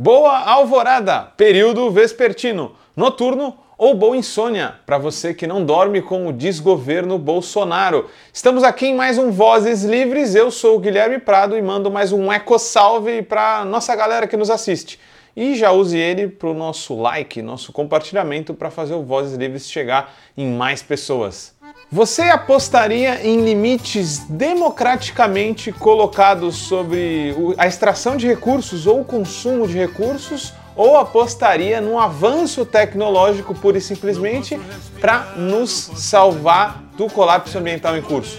Boa alvorada, período vespertino, noturno ou boa insônia para você que não dorme com o desgoverno Bolsonaro. Estamos aqui em mais um Vozes Livres. Eu sou o Guilherme Prado e mando mais um eco salve para nossa galera que nos assiste. E já use ele para o nosso like, nosso compartilhamento para fazer o Vozes Livres chegar em mais pessoas. Você apostaria em limites democraticamente colocados sobre a extração de recursos ou o consumo de recursos? Ou apostaria num avanço tecnológico pura e simplesmente para nos salvar do colapso ambiental em curso?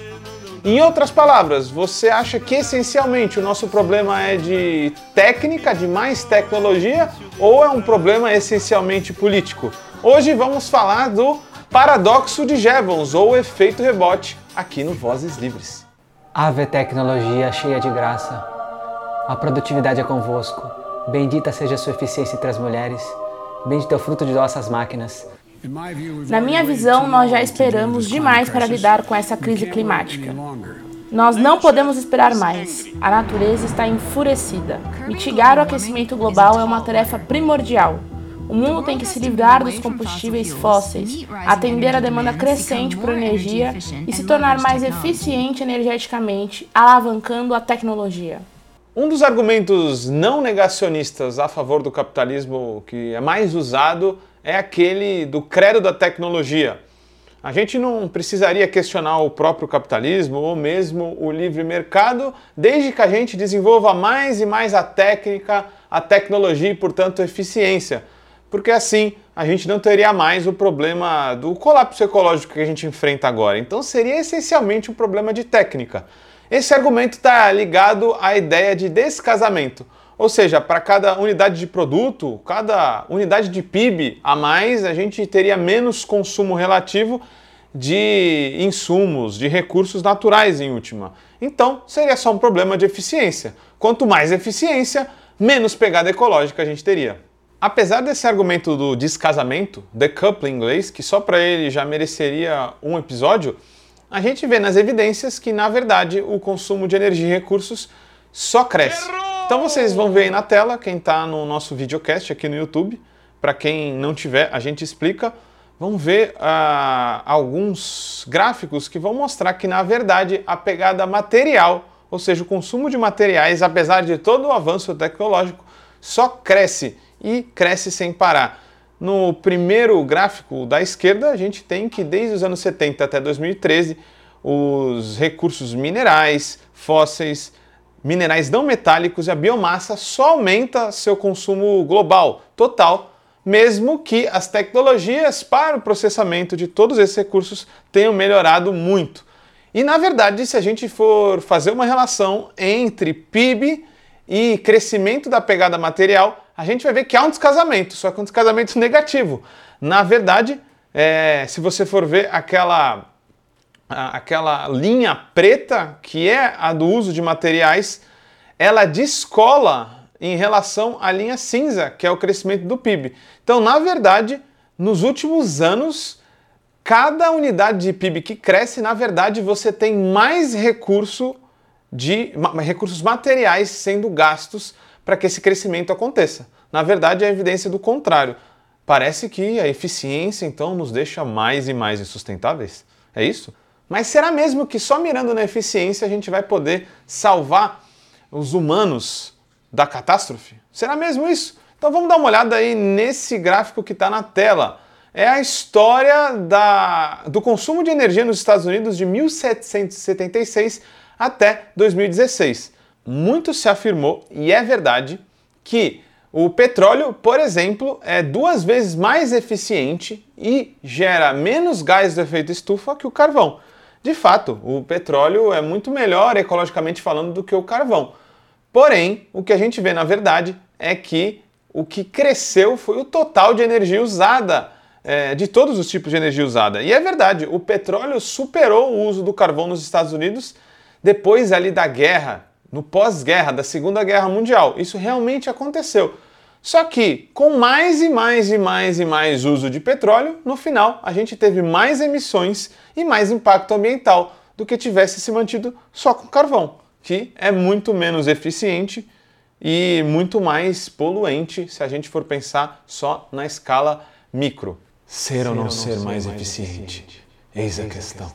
Em outras palavras, você acha que essencialmente o nosso problema é de técnica, de mais tecnologia, ou é um problema essencialmente político? Hoje vamos falar do Paradoxo de Jevons ou efeito rebote aqui no Vozes Livres. Ave tecnologia cheia de graça. A produtividade é convosco. Bendita seja a sua eficiência entre as mulheres. Bendito é o fruto de vossas máquinas. Na minha visão, nós já esperamos demais para lidar com essa crise climática. Nós não podemos esperar mais. A natureza está enfurecida. Mitigar o aquecimento global é uma tarefa primordial. O mundo tem que se livrar dos combustíveis fósseis, atender à demanda crescente por energia e se tornar mais eficiente energeticamente, alavancando a tecnologia. Um dos argumentos não negacionistas a favor do capitalismo que é mais usado é aquele do credo da tecnologia. A gente não precisaria questionar o próprio capitalismo ou mesmo o livre mercado, desde que a gente desenvolva mais e mais a técnica, a tecnologia e, portanto, a eficiência porque assim a gente não teria mais o problema do colapso ecológico que a gente enfrenta agora. Então seria essencialmente um problema de técnica. Esse argumento está ligado à ideia de descasamento, ou seja, para cada unidade de produto, cada unidade de PIB a mais, a gente teria menos consumo relativo de insumos, de recursos naturais em última. Então seria só um problema de eficiência. Quanto mais eficiência, menos pegada ecológica a gente teria. Apesar desse argumento do descasamento, decoupling em inglês, que só para ele já mereceria um episódio, a gente vê nas evidências que, na verdade, o consumo de energia e recursos só cresce. Então vocês vão ver aí na tela, quem está no nosso videocast aqui no YouTube, para quem não tiver, a gente explica. Vão ver uh, alguns gráficos que vão mostrar que, na verdade, a pegada material, ou seja, o consumo de materiais, apesar de todo o avanço tecnológico, só cresce e cresce sem parar. No primeiro gráfico da esquerda, a gente tem que desde os anos 70 até 2013, os recursos minerais, fósseis, minerais não metálicos e a biomassa só aumenta seu consumo global total, mesmo que as tecnologias para o processamento de todos esses recursos tenham melhorado muito. E na verdade, se a gente for fazer uma relação entre PIB e crescimento da pegada material, a gente vai ver que há um descasamento, só que um descasamento negativo. Na verdade, é, se você for ver aquela, aquela linha preta, que é a do uso de materiais, ela descola em relação à linha cinza, que é o crescimento do PIB. Então, na verdade, nos últimos anos, cada unidade de PIB que cresce, na verdade, você tem mais recurso de recursos materiais sendo gastos para que esse crescimento aconteça. Na verdade, é a evidência do contrário. Parece que a eficiência então nos deixa mais e mais insustentáveis. É isso? Mas será mesmo que só mirando na eficiência a gente vai poder salvar os humanos da catástrofe? Será mesmo isso? Então vamos dar uma olhada aí nesse gráfico que está na tela. É a história da, do consumo de energia nos Estados Unidos de 1776 até 2016 muito se afirmou, e é verdade, que o petróleo, por exemplo, é duas vezes mais eficiente e gera menos gás do efeito estufa que o carvão. De fato, o petróleo é muito melhor ecologicamente falando do que o carvão. Porém, o que a gente vê na verdade é que o que cresceu foi o total de energia usada, é, de todos os tipos de energia usada. E é verdade, o petróleo superou o uso do carvão nos Estados Unidos depois ali da guerra no pós-guerra, da Segunda Guerra Mundial. Isso realmente aconteceu. Só que com mais e mais e mais e mais uso de petróleo, no final a gente teve mais emissões e mais impacto ambiental do que tivesse se mantido só com carvão, que é muito menos eficiente e muito mais poluente se a gente for pensar só na escala micro. Ser, ou não ser, mais, eficiente? Eis a questão.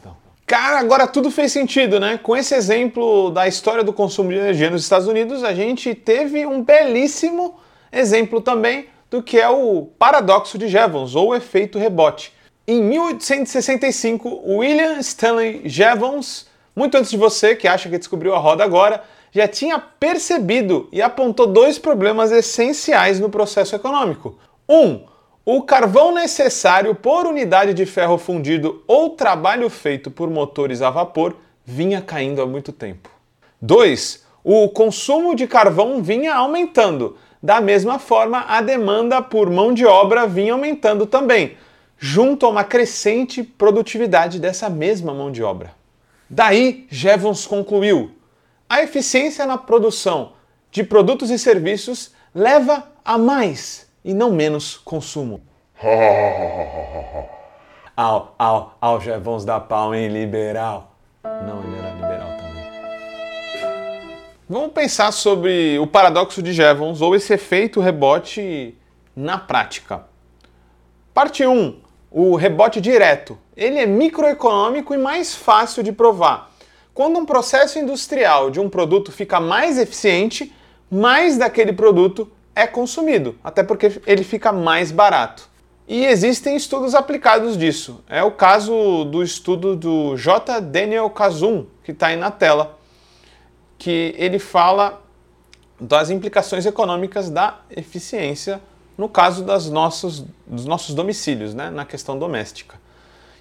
Cara, agora tudo fez sentido, né? Com esse exemplo da história do consumo de energia nos Estados Unidos, a gente teve um belíssimo exemplo também do que é o paradoxo de Jevons, ou efeito rebote. Em 1865, William Stanley Jevons, muito antes de você que acha que descobriu a roda agora, já tinha percebido e apontou dois problemas essenciais no processo econômico. Um, o carvão necessário por unidade de ferro fundido ou trabalho feito por motores a vapor vinha caindo há muito tempo. 2. O consumo de carvão vinha aumentando. Da mesma forma, a demanda por mão de obra vinha aumentando também, junto a uma crescente produtividade dessa mesma mão de obra. Daí, Jevons concluiu: a eficiência na produção de produtos e serviços leva a mais e não menos consumo. au, au, au, vamos dar pau em liberal. Não, ele era liberal também. Vamos pensar sobre o paradoxo de Jevons ou esse efeito rebote na prática. Parte 1. O rebote direto. Ele é microeconômico e mais fácil de provar. Quando um processo industrial de um produto fica mais eficiente, mais daquele produto é consumido, até porque ele fica mais barato. E existem estudos aplicados disso. É o caso do estudo do J. Daniel Kazum, que está aí na tela, que ele fala das implicações econômicas da eficiência no caso das nossos, dos nossos domicílios, né, na questão doméstica.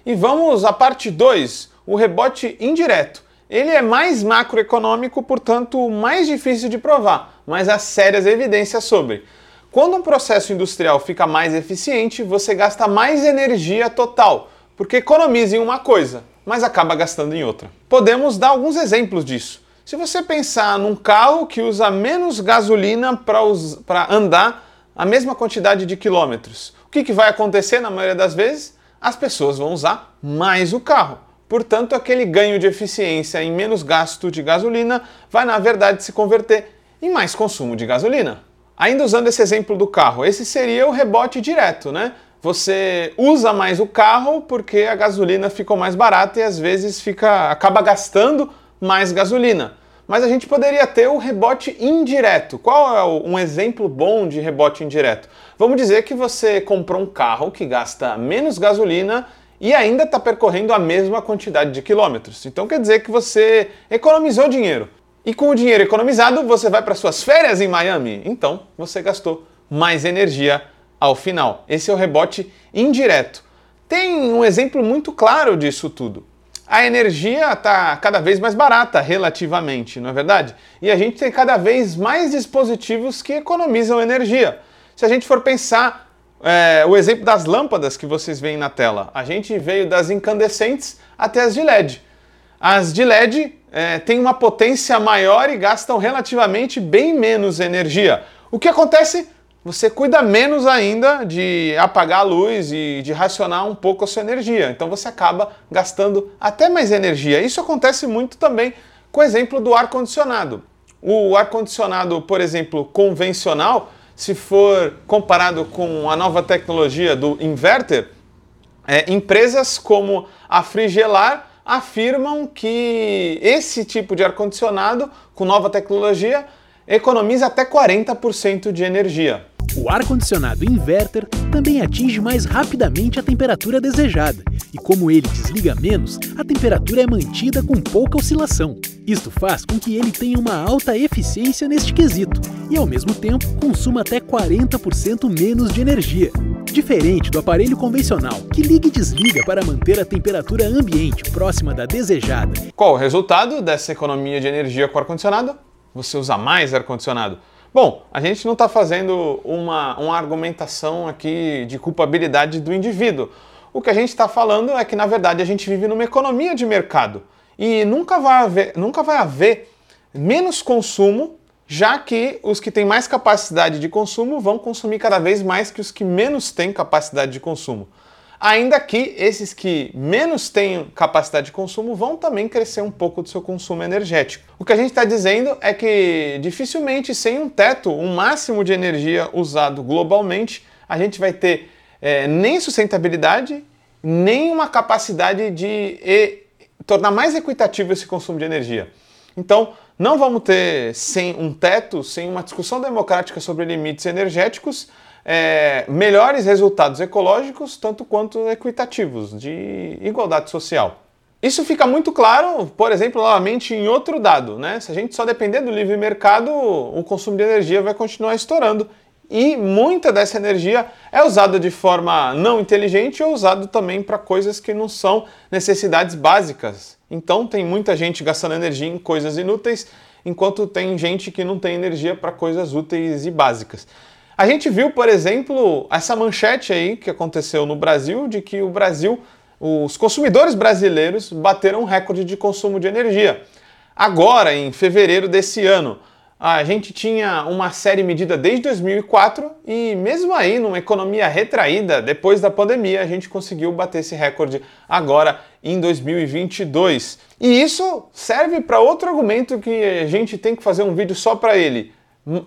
E vamos à parte 2, o rebote indireto. Ele é mais macroeconômico, portanto, mais difícil de provar, mas há sérias evidências sobre. Quando um processo industrial fica mais eficiente, você gasta mais energia total, porque economiza em uma coisa, mas acaba gastando em outra. Podemos dar alguns exemplos disso. Se você pensar num carro que usa menos gasolina para andar a mesma quantidade de quilômetros, o que, que vai acontecer na maioria das vezes? As pessoas vão usar mais o carro. Portanto, aquele ganho de eficiência em menos gasto de gasolina vai, na verdade, se converter em mais consumo de gasolina. Ainda usando esse exemplo do carro, esse seria o rebote direto, né? Você usa mais o carro porque a gasolina ficou mais barata e às vezes fica acaba gastando mais gasolina. Mas a gente poderia ter o rebote indireto. Qual é um exemplo bom de rebote indireto? Vamos dizer que você comprou um carro que gasta menos gasolina e ainda está percorrendo a mesma quantidade de quilômetros. Então quer dizer que você economizou dinheiro. E com o dinheiro economizado, você vai para suas férias em Miami. Então você gastou mais energia ao final. Esse é o rebote indireto. Tem um exemplo muito claro disso tudo. A energia está cada vez mais barata relativamente, não é verdade? E a gente tem cada vez mais dispositivos que economizam energia. Se a gente for pensar é, o exemplo das lâmpadas que vocês veem na tela. A gente veio das incandescentes até as de LED. As de LED é, têm uma potência maior e gastam relativamente bem menos energia. O que acontece? Você cuida menos ainda de apagar a luz e de racionar um pouco a sua energia. Então você acaba gastando até mais energia. Isso acontece muito também com o exemplo do ar-condicionado. O ar-condicionado, por exemplo, convencional, se for comparado com a nova tecnologia do inverter, é, empresas como a Frigelar afirmam que esse tipo de ar-condicionado com nova tecnologia economiza até 40% de energia. O ar-condicionado inverter também atinge mais rapidamente a temperatura desejada, e como ele desliga menos, a temperatura é mantida com pouca oscilação. Isto faz com que ele tenha uma alta eficiência neste quesito e, ao mesmo tempo, consuma até 40% menos de energia. Diferente do aparelho convencional, que liga e desliga para manter a temperatura ambiente próxima da desejada. Qual o resultado dessa economia de energia com ar-condicionado? Você usa mais ar-condicionado. Bom, a gente não está fazendo uma, uma argumentação aqui de culpabilidade do indivíduo. O que a gente está falando é que, na verdade, a gente vive numa economia de mercado e nunca vai haver, nunca vai haver menos consumo, já que os que têm mais capacidade de consumo vão consumir cada vez mais que os que menos têm capacidade de consumo. Ainda que esses que menos têm capacidade de consumo vão também crescer um pouco do seu consumo energético. O que a gente está dizendo é que dificilmente, sem um teto, um máximo de energia usado globalmente, a gente vai ter é, nem sustentabilidade, nem uma capacidade de tornar mais equitativo esse consumo de energia. Então, não vamos ter, sem um teto, sem uma discussão democrática sobre limites energéticos, é, melhores resultados ecológicos, tanto quanto equitativos, de igualdade social. Isso fica muito claro, por exemplo, novamente em outro dado, né? Se a gente só depender do livre mercado, o consumo de energia vai continuar estourando e muita dessa energia é usada de forma não inteligente ou usada também para coisas que não são necessidades básicas. Então tem muita gente gastando energia em coisas inúteis, enquanto tem gente que não tem energia para coisas úteis e básicas. A gente viu, por exemplo, essa manchete aí que aconteceu no Brasil de que o Brasil, os consumidores brasileiros bateram um recorde de consumo de energia. Agora, em fevereiro desse ano, a gente tinha uma série medida desde 2004 e mesmo aí, numa economia retraída, depois da pandemia, a gente conseguiu bater esse recorde agora em 2022. E isso serve para outro argumento que a gente tem que fazer um vídeo só para ele.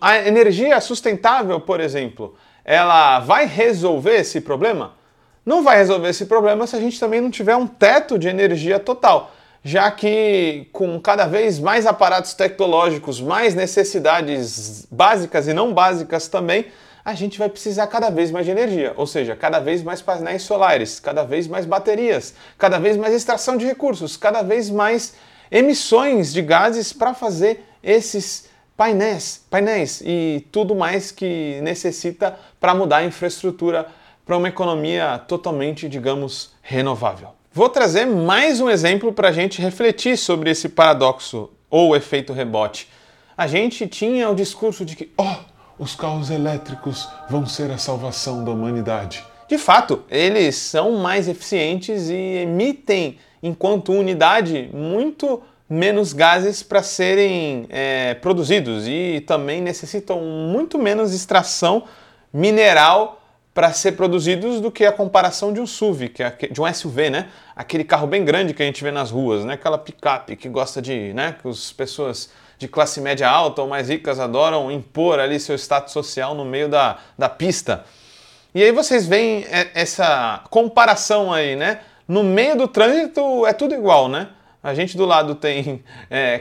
A energia sustentável, por exemplo, ela vai resolver esse problema? Não vai resolver esse problema se a gente também não tiver um teto de energia total já que com cada vez mais aparatos tecnológicos, mais necessidades básicas e não básicas também, a gente vai precisar cada vez mais de energia, ou seja, cada vez mais painéis solares, cada vez mais baterias, cada vez mais extração de recursos, cada vez mais emissões de gases para fazer esses painéis, painéis e tudo mais que necessita para mudar a infraestrutura para uma economia totalmente, digamos, renovável. Vou trazer mais um exemplo para a gente refletir sobre esse paradoxo ou efeito rebote. A gente tinha o discurso de que, oh, os carros elétricos vão ser a salvação da humanidade. De fato, eles são mais eficientes e emitem, enquanto unidade, muito menos gases para serem é, produzidos e também necessitam muito menos extração mineral para ser produzidos do que a comparação de um SUV, que é de um SUV, né? Aquele carro bem grande que a gente vê nas ruas, né? Aquela picape que gosta de, né? Que as pessoas de classe média alta ou mais ricas adoram impor ali seu status social no meio da, da pista. E aí vocês veem essa comparação aí, né? No meio do trânsito é tudo igual, né? A gente do lado tem é,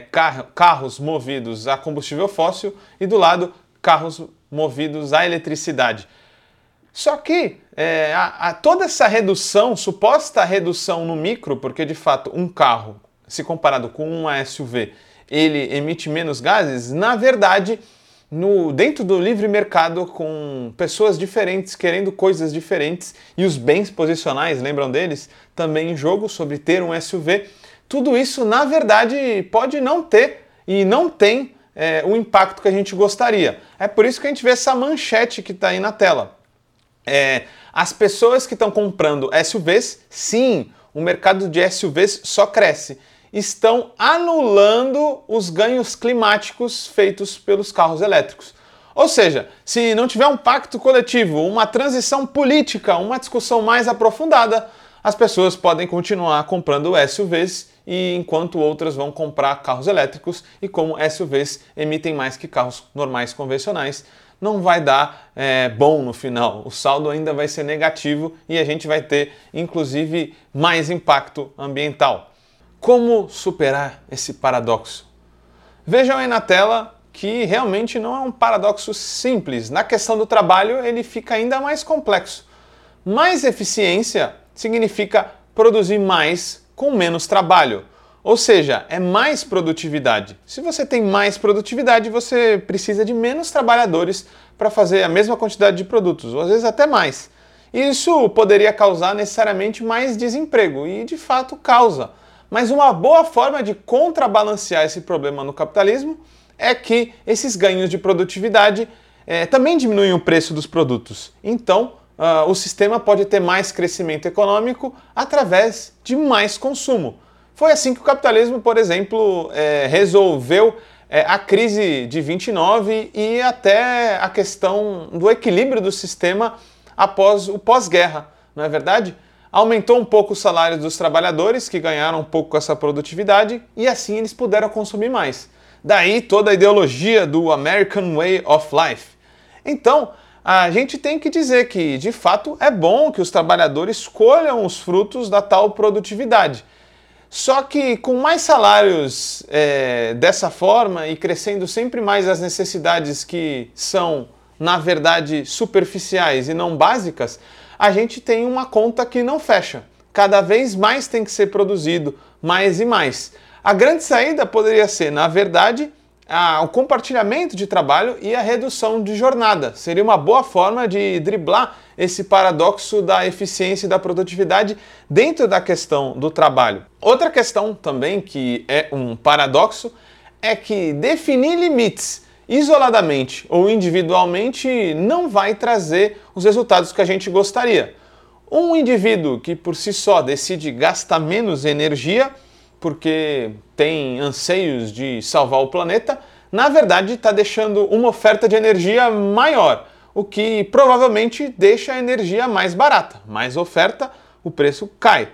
carros movidos a combustível fóssil e do lado carros movidos a eletricidade. Só que é, a, a, toda essa redução, suposta redução no micro, porque de fato um carro, se comparado com uma SUV, ele emite menos gases, na verdade, no, dentro do livre mercado, com pessoas diferentes querendo coisas diferentes e os bens posicionais, lembram deles? Também em jogo sobre ter um SUV. Tudo isso, na verdade, pode não ter e não tem é, o impacto que a gente gostaria. É por isso que a gente vê essa manchete que está aí na tela. É, as pessoas que estão comprando SUVs, sim, o mercado de SUVs só cresce. Estão anulando os ganhos climáticos feitos pelos carros elétricos. Ou seja, se não tiver um pacto coletivo, uma transição política, uma discussão mais aprofundada, as pessoas podem continuar comprando SUVs e enquanto outras vão comprar carros elétricos e como SUVs emitem mais que carros normais convencionais, não vai dar é, bom no final. O saldo ainda vai ser negativo e a gente vai ter, inclusive, mais impacto ambiental. Como superar esse paradoxo? Vejam aí na tela que realmente não é um paradoxo simples. Na questão do trabalho, ele fica ainda mais complexo. Mais eficiência significa produzir mais com menos trabalho. Ou seja, é mais produtividade. Se você tem mais produtividade, você precisa de menos trabalhadores para fazer a mesma quantidade de produtos, ou às vezes até mais. Isso poderia causar necessariamente mais desemprego, e de fato causa. Mas uma boa forma de contrabalancear esse problema no capitalismo é que esses ganhos de produtividade é, também diminuem o preço dos produtos. Então, uh, o sistema pode ter mais crescimento econômico através de mais consumo. Foi assim que o capitalismo, por exemplo, é, resolveu é, a crise de 29 e até a questão do equilíbrio do sistema após o pós-guerra, não é verdade? aumentou um pouco os salários dos trabalhadores, que ganharam um pouco com essa produtividade, e assim eles puderam consumir mais. Daí toda a ideologia do American Way of Life. Então, a gente tem que dizer que, de fato, é bom que os trabalhadores colham os frutos da tal produtividade. Só que com mais salários é, dessa forma e crescendo sempre mais as necessidades que são, na verdade, superficiais e não básicas, a gente tem uma conta que não fecha. Cada vez mais tem que ser produzido, mais e mais. A grande saída poderia ser, na verdade, a, o compartilhamento de trabalho e a redução de jornada. Seria uma boa forma de driblar esse paradoxo da eficiência e da produtividade dentro da questão do trabalho. Outra questão também que é um paradoxo é que definir limites isoladamente ou individualmente não vai trazer os resultados que a gente gostaria. Um indivíduo que por si só decide gastar menos energia porque tem anseios de salvar o planeta, na verdade está deixando uma oferta de energia maior, o que provavelmente deixa a energia mais barata. Mais oferta, o preço cai.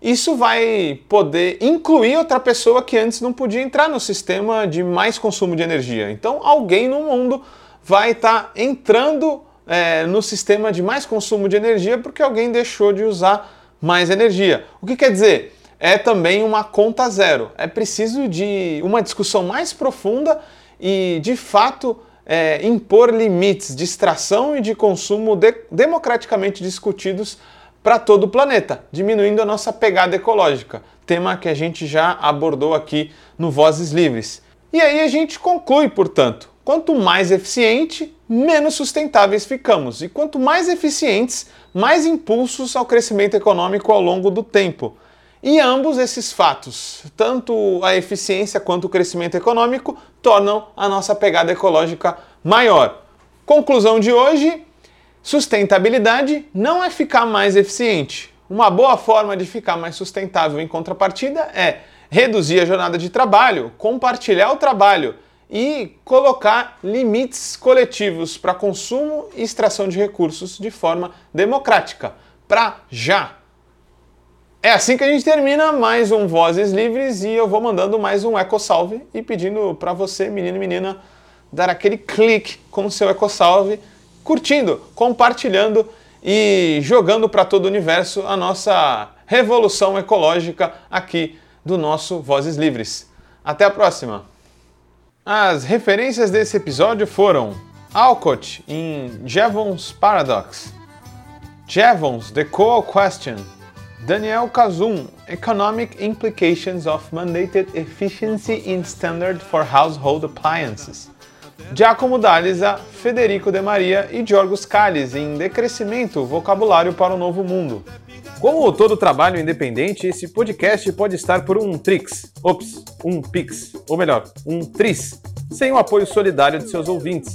Isso vai poder incluir outra pessoa que antes não podia entrar no sistema de mais consumo de energia. Então, alguém no mundo vai estar tá entrando é, no sistema de mais consumo de energia porque alguém deixou de usar mais energia. O que quer dizer? É também uma conta zero. É preciso de uma discussão mais profunda e, de fato, é, impor limites de extração e de consumo de, democraticamente discutidos para todo o planeta, diminuindo a nossa pegada ecológica, tema que a gente já abordou aqui no Vozes Livres. E aí a gente conclui, portanto, quanto mais eficiente, menos sustentáveis ficamos, e quanto mais eficientes, mais impulsos ao crescimento econômico ao longo do tempo. E ambos esses fatos, tanto a eficiência quanto o crescimento econômico, tornam a nossa pegada ecológica maior. Conclusão de hoje: sustentabilidade não é ficar mais eficiente. Uma boa forma de ficar mais sustentável em contrapartida é reduzir a jornada de trabalho, compartilhar o trabalho e colocar limites coletivos para consumo e extração de recursos de forma democrática. Para já! É assim que a gente termina mais um Vozes Livres e eu vou mandando mais um eco salve e pedindo para você, menino e menina, dar aquele clique com o seu eco salve, curtindo, compartilhando e jogando para todo o universo a nossa revolução ecológica aqui do nosso Vozes Livres. Até a próxima. As referências desse episódio foram Alcott em Jevons Paradox, Jevons The Coal Question Daniel Kazum, Economic Implications of Mandated Efficiency in Standard for Household Appliances. Giacomo D'Alisa, Federico De Maria e Georgos Calles em Decrescimento, Vocabulário para o Novo Mundo. Como todo trabalho independente, esse podcast pode estar por um Trix, ops, um Pix, ou melhor, um Tris, sem o apoio solidário de seus ouvintes.